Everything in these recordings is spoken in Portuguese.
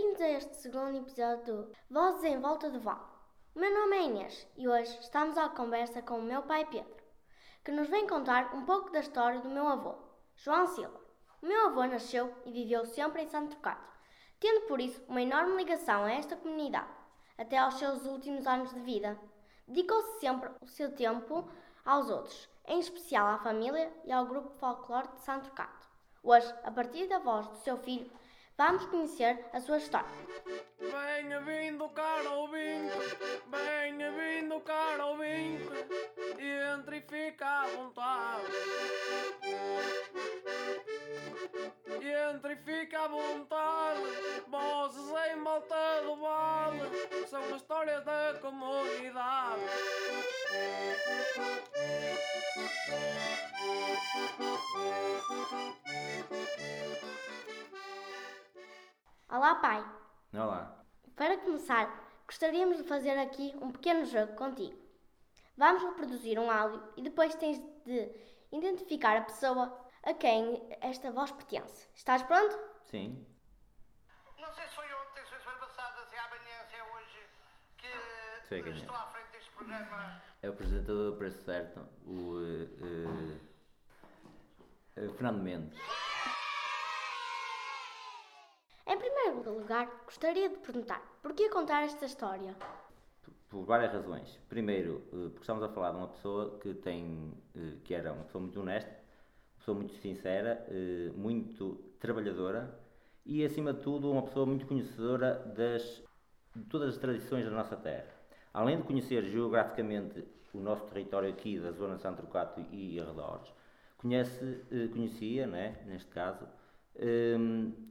Bem-vindos a este segundo episódio do Vozes em Volta do Val. O meu nome é Inês e hoje estamos à conversa com o meu pai Pedro, que nos vem contar um pouco da história do meu avô, João Silva. O meu avô nasceu e viveu sempre em Santo Trocado, tendo por isso uma enorme ligação a esta comunidade, até aos seus últimos anos de vida. Dedicou-se sempre o seu tempo aos outros, em especial à família e ao grupo folclore de Santo Trocado. Hoje, a partir da voz do seu filho, Vamos conhecer a sua história. Venha vindo, caro ouvinte, venha vindo, caro ouvinte, entre e fica à vontade. Entre e fica à vontade, vozes em volta do vale, são histórias da comunidade. Olá, pai. Olá. Para começar, gostaríamos de fazer aqui um pequeno jogo contigo. Vamos reproduzir um áudio e depois tens de identificar a pessoa a quem esta voz pertence. Estás pronto? Sim. Não sei se foi ontem, se foi passada, se é amanhã, se é hoje, que Sei quem é. estou à frente deste programa. É o apresentador do Preço Certo, o eh, eh, Fernando Mendes. Em primeiro lugar, gostaria de perguntar porquê contar esta história? Por várias razões. Primeiro, eh, porque estamos a falar de uma pessoa que tem, eh, que era uma pessoa muito honesta, uma pessoa muito sincera, eh, muito trabalhadora e, acima de tudo, uma pessoa muito conhecedora das, de todas as tradições da nossa terra. Além de conhecer geograficamente o nosso território aqui da zona de Santo Trocato e arredores, conhece, conhecia, né, neste caso, eh,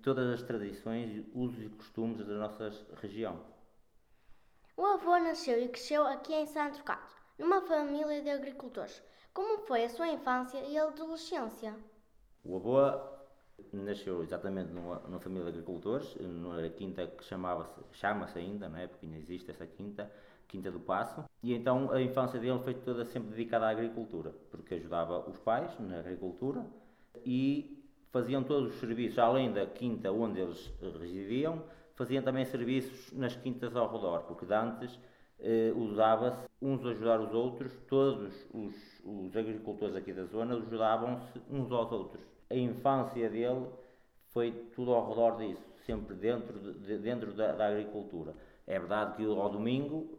todas as tradições, usos e costumes da nossa região. O avô nasceu e cresceu aqui em Santo Trocado, numa família de agricultores. Como foi a sua infância e adolescência? O avô nasceu exatamente numa, numa família de agricultores, numa quinta que chamava-se, chama-se ainda, não é? porque ainda existe essa quinta, Quinta do Passo, e então a infância dele foi toda sempre dedicada à agricultura, porque ajudava os pais na agricultura e faziam todos os serviços, além da quinta onde eles residiam, faziam também serviços nas quintas ao redor, porque de antes eh, usava-se uns a ajudar os outros, todos os, os agricultores aqui da zona ajudavam-se uns aos outros. A infância dele foi tudo ao redor disso, sempre dentro, de, dentro da, da agricultura. É verdade que ao domingo eh,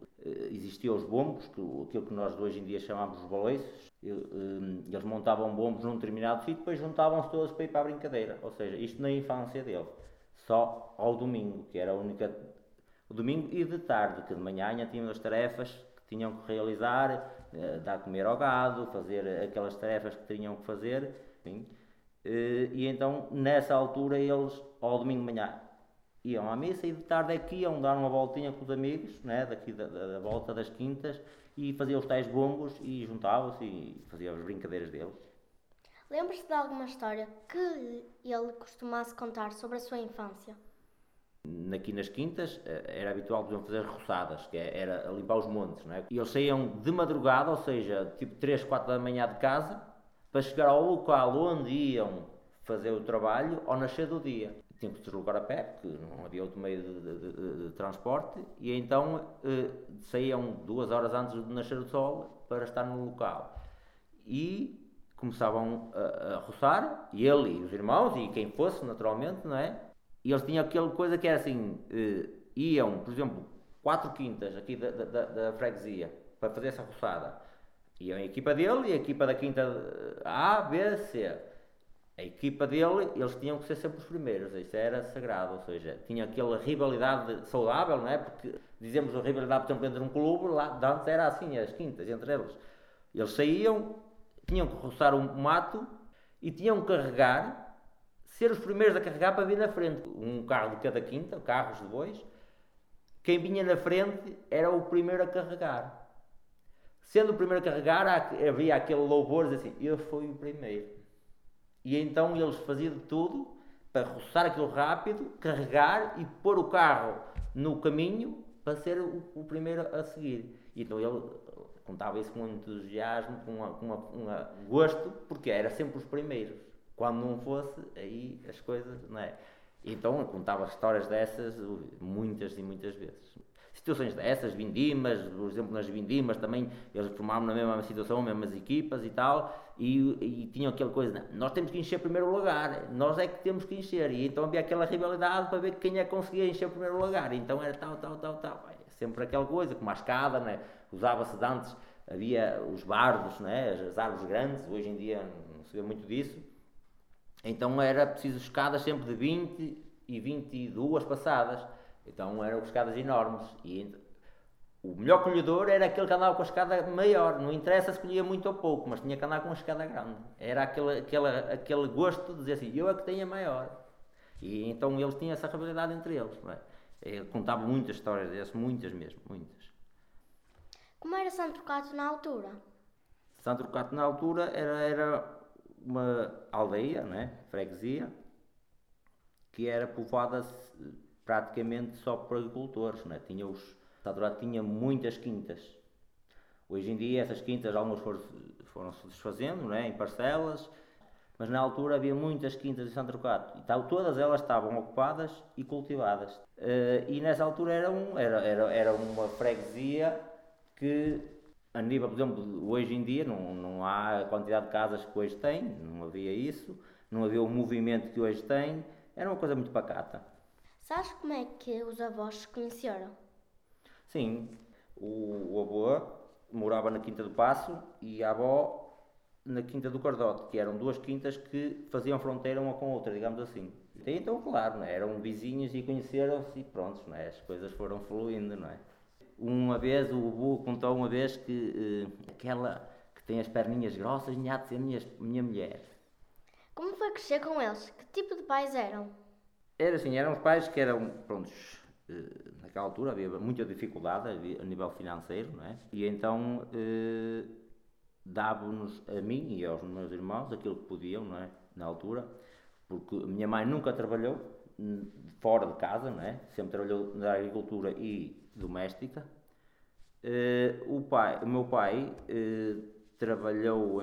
existiam os bombos, aquilo que nós hoje em dia chamamos de baloiços, eles montavam bombos num determinado sítio e depois juntavam-se todos para ir para a brincadeira. Ou seja, isto na infância dele. Só ao domingo, que era a única. O domingo e de tarde, que de manhã ainda tinham as tarefas que tinham que realizar, eh, dar comer ao gado, fazer aquelas tarefas que tinham que fazer. Enfim. Eh, E então, nessa altura, eles, ao domingo de manhã, iam à missa e de tarde que iam dar uma voltinha com os amigos, né, daqui da, da- da volta das quintas, e faziam os tais bombos e juntavam-se e faziam as brincadeiras deles. Lembra-se de alguma história que ele costumasse contar sobre a sua infância? Aqui nas quintas eh, era habitual, por exemplo, fazer roçadas, que era limpar os montes, não é? E eles saíam de madrugada, ou seja, tipo 3, 4 da manhã de casa, para chegar ao local onde iam fazer o trabalho ao nascer do dia. Tinham que deslocar a pé, porque não havia outro meio de, de- de- de transporte, e então eh, saíam duas horas antes do nascer do sol para estar no local. E começavam a, a roçar, e ele e os irmãos, e quem fosse, naturalmente, não é? E eles tinham aquela coisa que era assim, eh, iam, por exemplo, quatro quintas aqui da, da, da- da freguesia para fazer essa roçada. Iam a equipa dele e a equipa da quinta eh, A, B, C. A equipa dele, eles tinham que ser sempre os primeiros, isso era sagrado, ou seja, tinha aquela rivalidade saudável, não é? Porque dizemos a rivalidade, por exemplo, entre um clube, lá antes era assim, as quintas, entre eles. Eles saíam, tinham que roçar um mato e tinham que carregar, ser os primeiros a carregar para vir na frente. Um carro de cada quinta, carros de bois, quem vinha na frente era o primeiro a carregar. Sendo o primeiro a carregar, havia aquele louvor assim, eu fui o primeiro. E então eles faziam de tudo para roçar aquilo rápido, carregar e pôr o carro no caminho para ser o, o primeiro a seguir. E então ele contava isso com entusiasmo, com, uma, com uma, uma gosto, porque era sempre os primeiros. Quando não fosse, aí as coisas, não é? Então contava histórias dessas ui, muitas e muitas vezes. Situações dessas, vindimas, por exemplo, nas vindimas também eles formavam na mesma situação, mesmas equipas e tal, e, e tinham aquela coisa, nós temos que encher primeiro lugar, nós é que temos que encher, e então havia aquela rivalidade para ver quem é que conseguia encher primeiro lugar, então era tal, tal, tal, tal, sempre aquela coisa, como a escada, né? usava-se antes, havia os bardos, né? as árvores grandes, hoje em dia não se vê muito disso, então era preciso escadas sempre de 20 e 22 passadas. Então eram escadas enormes. E o melhor colhedor era aquele que andava com a escada maior. Não interessa se colhia muito ou pouco, mas tinha que andar com a escada grande. Era aquele, aquele, aquele gosto de dizer assim: eu é que tenho a maior. E então eles tinham essa rivalidade entre eles. É? Eu contava muitas histórias dessas, muitas mesmo, muitas. Como era Santo Cato na altura? Santo Cato na altura era, era uma aldeia, né, freguesia, que era povoada praticamente só por agricultores. Né? Tinha os, Sadorado tinha muitas quintas. Hoje em dia essas quintas algumas foram, foram se desfazendo né, em parcelas, mas na altura havia muitas quintas em Santo Trocato e tal, todas elas estavam ocupadas e cultivadas. Uh, e nessa altura era, um, era, era, era uma freguesia que a nível, por exemplo, hoje em dia não, não há a quantidade de casas que hoje tem, não havia isso, não havia o movimento que hoje tem, era uma coisa muito pacata. Sabes como é que os avós se conheceram? Sim, o, o avô morava na Quinta do Passo e a avó na Quinta do Cardote, que eram duas quintas que faziam fronteira uma com a outra, digamos assim. E então, claro, né, eram vizinhos e conheceram-se e pronto, né, as coisas foram fluindo, não é? Uma vez, o Bubu contou uma vez que uh, aquela que tem as perninhas grossas tinha de ser minha, minha mulher. Como foi crescer com eles? Que tipo de pais eram? Era assim, eram os pais que eram, prontos, uh, naquela altura havia muita dificuldade a nível financeiro, não é? E então uh, davam-nos a mim e aos meus irmãos aquilo que podiam, não é? Na altura, porque a minha mãe nunca trabalhou fora de casa, não é? Sempre trabalhou na agricultura e doméstica. Uh, o, pai, o meu pai uh, trabalhou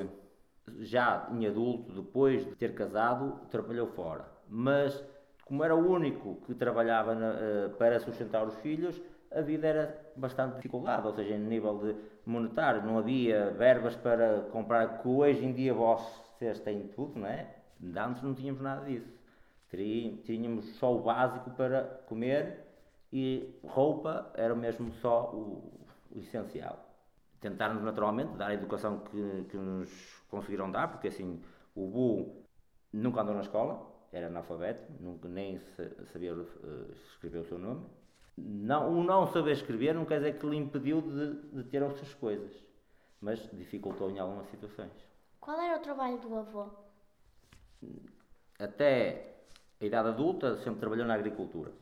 já em adulto, depois de ter casado, trabalhou fora. Mas, como era o único que trabalhava na, uh, para sustentar os filhos, a vida era bastante dificuldade, ou seja, em nível de monetário, não havia verbas para comprar, que hoje em dia vocês têm tudo, não é? Antes não tínhamos nada disso. Tínhamos só o básico para comer e roupa era mesmo só o, o essencial. Tentarmos naturalmente dar a educação que, que nos conseguiram dar, porque assim, o Bu nunca andou na escola, era analfabeto, nunca, nem sabia uh, escrever o seu nome. Não, o não saber escrever não quer dizer que lhe impediu de, de ter outras coisas, mas dificultou em algumas situações. Qual era o trabalho do avô? Até a idade adulta sempre trabalhou na agricultura.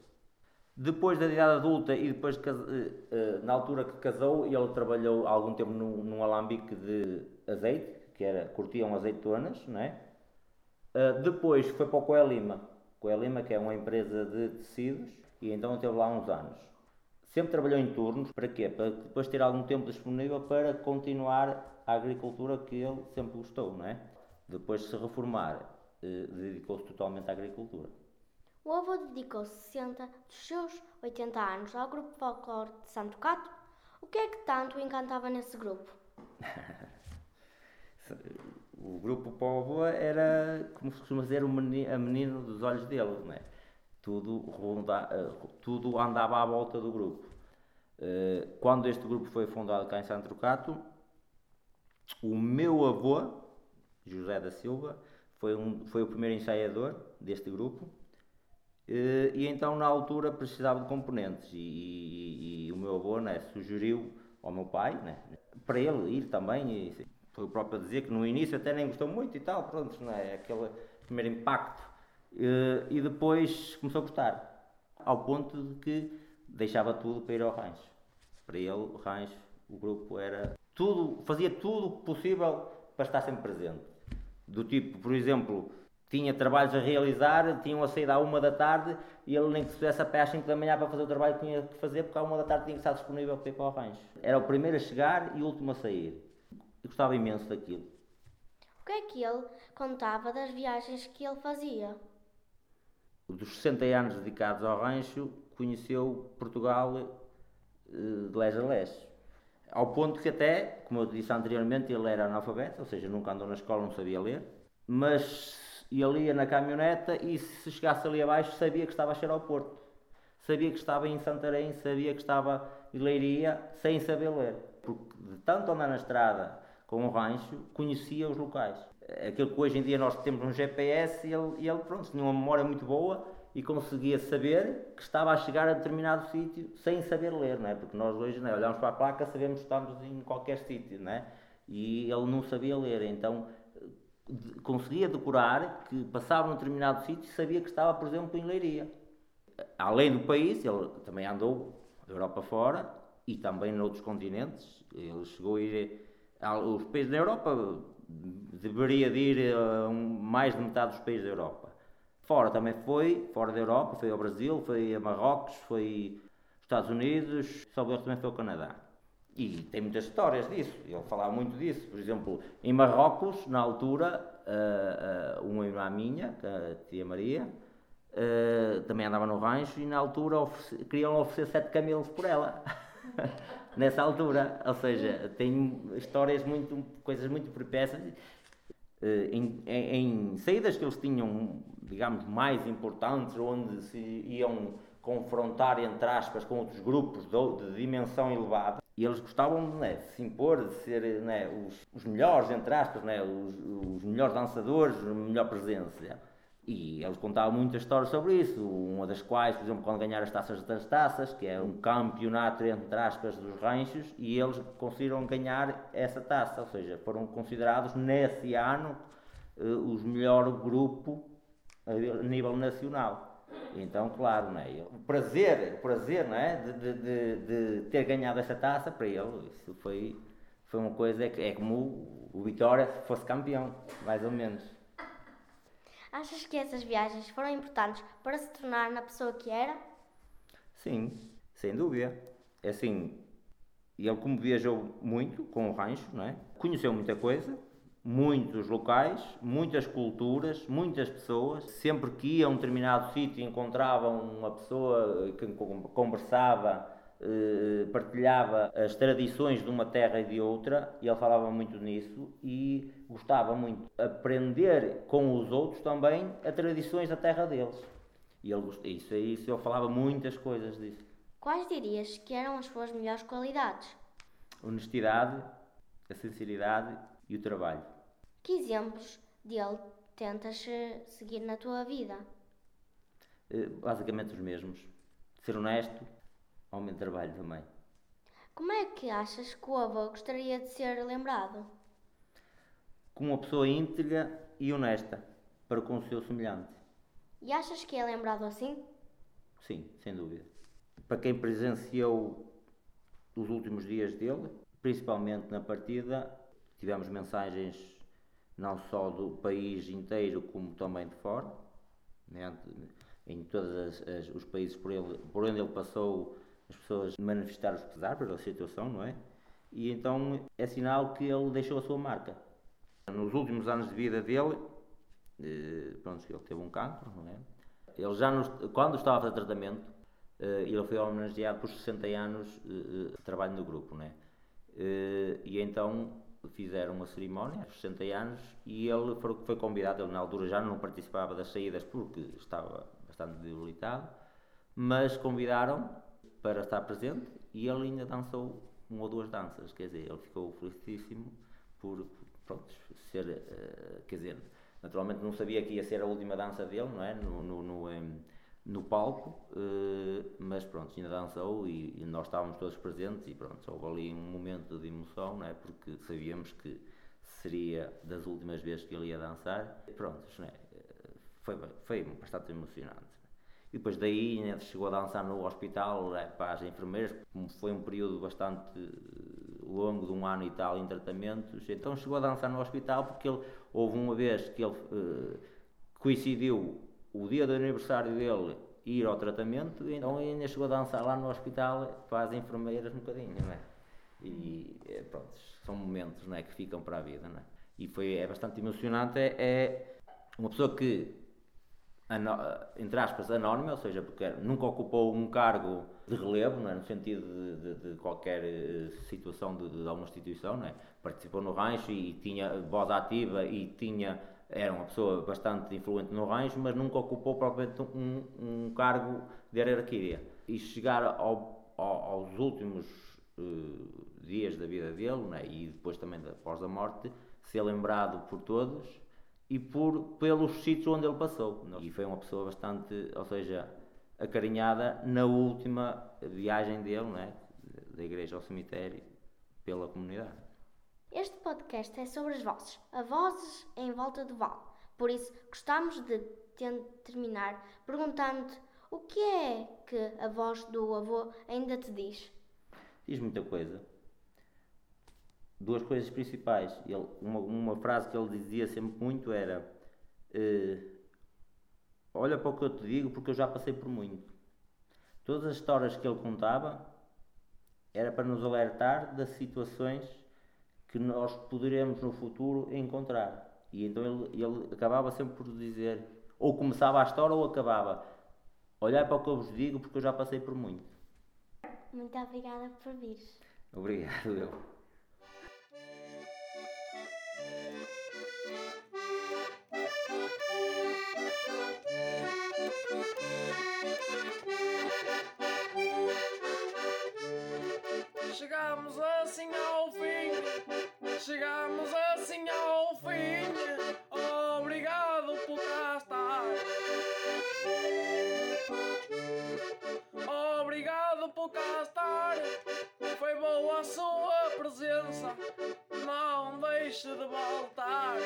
Depois da idade adulta e depois de, eh, eh, na altura que casou, ele trabalhou algum tempo num, num alambique de azeite, que era, curtiam azeitonas, não é? Eh, depois foi para o Coelima, Coelima que é uma empresa de tecidos, e então esteve lá uns anos. Sempre trabalhou em turnos, para quê? Para depois ter algum tempo disponível para continuar a agricultura que ele sempre gostou, não é? Depois de se reformar, dedicou-se totalmente à agricultura. O avô dedicou 60 dos seus 80 anos ao grupo folclore de Santo Cato. O que é que tanto o encantava nesse grupo? o grupo avô era, como se costuma dizer, o menino, a menino dos olhos dele, não é? Tudo, ronda, eh, tudo andava à volta do grupo. Eh, quando este grupo foi fundado cá em Santo Cato, o meu avô, José da Silva, foi, um, foi o primeiro ensaiador deste grupo eh, e então na altura precisava de componentes e, e, e o meu avô né, sugeriu ao meu pai né, para ele ir também e foi o próprio a dizer que no início até nem gostou muito e tal, pronto, né, aquele primeiro impacto eh, e depois começou a gostar ao ponto de que deixava tudo para ir ao rancho para ele o rancho, o grupo era tudo, fazia tudo possível para estar sempre presente do tipo, por exemplo tinha trabalhos a realizar, tinham a sair à uma da tarde e ele nem que se fizesse a pé às 5 da manhã para fazer o trabalho que tinha que fazer, porque à uma da tarde tinha que estar disponível para ir para o rancho. Era o primeiro a chegar e o último a sair. Eu gostava imenso daquilo. O que é que ele contava das viagens que ele fazia? dos 60 anos dedicados ao rancho, conheceu Portugal eh, de lés a lés. Ao ponto que até, como eu disse anteriormente, ele era analfabeto, ou seja, nunca andou na escola, não sabia ler, mas ele ia na caminhoneta e se chegasse ali abaixo sabia que estava a chegar ao Porto. Sabia que estava em Santarém, sabia que estava em Leiria, sem saber ler. Porque de tanto andar na estrada com o rancho, conhecia os locais. Aquilo que hoje em dia nós temos um GPS e ele, ele pronto, tinha uma memória muito boa e conseguia saber que estava a chegar a determinado sítio sem saber ler, não é? Porque nós hoje não é? olhamos para a placa, sabemos que estamos em qualquer sítio, não é? E ele não sabia ler, então conseguia decorar que passava num determinado sítio e sabia que estava, por exemplo, em Leiria. Além do país, ele também andou da Europa fora e também noutros continentes. Ele chegou a ir aos países da Europa, deveria de ir a mais de metade dos países da Europa. Fora também foi, fora da Europa, foi ao Brasil, foi a Marrocos, foi aos Estados Unidos, só erro também foi ao Canadá. E tem muitas histórias disso, ele falava muito disso. Por exemplo, em Marrocos, na altura, uh, uh, uma irmã minha, é a tia Maria, também andava no rancho e na altura queriam oferecer sete camelos por ela. Nessa altura, ou seja, tem histórias muito, coisas muito perpétuas em, em, em, saídas que eles tinham, digamos, mais importantes, onde se iam confrontar, entre aspas, com outros grupos de, de dimensão elevada, e eles gostavam né, de se impor, de ser né, os, os melhores, entre aspas, né, os, os melhores dançadores, a melhor presença. E eles contavam muitas histórias sobre isso, uma das quais, por exemplo, quando ganharam as taças das taças, que é um campeonato, entre aspas, dos ranchos, e eles conseguiram ganhar essa taça, ou seja, foram considerados nesse ano uh, os melhor grupo a nível nacional. Então, claro, não é? o prazer, o prazer não é? de, de, de, de ter ganhado essa taça, para ele, isso foi, foi uma coisa, é, é como o Vitória fosse campeão, mais ou menos. Achas que essas viagens foram importantes para se tornar na pessoa que era? Sim, sem dúvida. É assim, ele como viajou muito com o rancho, não é? Conheceu muita coisa, muitos locais, muitas culturas, muitas pessoas. Sempre que ia a um determinado sítio encontrava uma pessoa que conversava eh, partilhava as tradições de uma terra e de outra, e ele falava muito nisso, e gostava muito de aprender com os outros também as tradições da terra deles. E ele, isso, isso, ele falava muitas coisas disso. Quais dirias que eram as suas melhores qualidades? Honestidade, a sinceridade e o trabalho. Que exemplos dele tentas eh, seguir na tua vida? Eh, basicamente os mesmos. Ser honesto, homem de trabalho também. Como é que achas que o avô gostaria de ser lembrado? Como uma pessoa íntegra e honesta para com o seu semelhante. E achas que é lembrado assim? Sim, sem dúvida. Para quem presenciou os últimos dias dele, principalmente na partida, tivemos mensagens não só do país inteiro como também de fora, né? em todos os países por, ele, por onde ele passou as pessoas manifestaram o pesar pela situação, não é? E então é sinal que ele deixou a sua marca. Nos últimos anos de vida dele, eh, pronto, ele teve um cancro, não é? Ele já, nos, quando estava a fazer tratamento, eh, ele foi homenageado por 60 anos eh, de trabalho no grupo, não é? E então fizeram uma cerimónia, aos 60 anos, e ele foi convidado, ele na altura já não participava das saídas porque estava bastante debilitado, mas convidaram para estar presente e ele ainda dançou uma ou duas danças, quer dizer, ele ficou felicíssimo por, pronto, ser, uh, quer dizer, naturalmente não sabia que ia ser a última dança dele, não é, no, no, no, um, no palco, uh, mas pronto, ainda dançou e, e, nós estávamos todos presentes e pronto, houve ali um momento de emoção, não é, porque sabíamos que seria das últimas vezes que ele ia dançar, pronto, não é, foi, foi bastante emocionante. E depois daí né, chegou a dançar no hospital né, para as enfermeiras, foi um período bastante eh, longo, de um ano e tal, em tratamentos. Então chegou a dançar no hospital porque ele, houve uma vez que ele uh, coincidiu o dia do aniversário dele ir ao tratamento, então ainda chegou a dançar lá no hospital para as enfermeiras um bocadinho, não é? E eh, pronto, são momentos não é, que ficam para a vida, não é? E foi, é bastante emocionante, é, é uma pessoa que entre aspas, anónima, ou seja, porque nunca ocupou um cargo de relevo, é? no sentido de, de- de qualquer eh, situação de, de alguma instituição, não é? participou no rancho e tinha voz ativa e tinha, era uma pessoa bastante influente no rancho, mas nunca ocupou propriamente um, um cargo de hierarquia. E chegar ao- ao- aos últimos eh, dias da vida dele, não é? e depois também após a morte, ser lembrado por todos e por, pelos sítios onde ele passou. E foi uma pessoa bastante, ou seja, acarinhada na última viagem dele, não é? da igreja ao cemitério, pela comunidade. Este podcast é sobre as vozes, a vozes em volta do vale. Por isso, gostamos de terminar perguntando o que é que a voz do avô ainda te diz. Diz muita coisa. Duas coisas principais. Ele, uma, uma frase que ele dizia sempre muito era: eh, Olha para o que eu te digo, porque eu já passei por muito. Todas as histórias que ele contava era para nos alertar das situações que nós poderemos no futuro encontrar. E então ele, ele acabava sempre por dizer, ou começava a história ou acabava. Olhar para o que eu vos digo, porque eu já passei por muito. Muito obrigada por vir. Obrigado, eu. Chegamos assim ao fim, chegamos assim ao fim. Obrigado por cá estar. Obrigado por cá estar. Foi boa a sua presença, não deixe de voltar.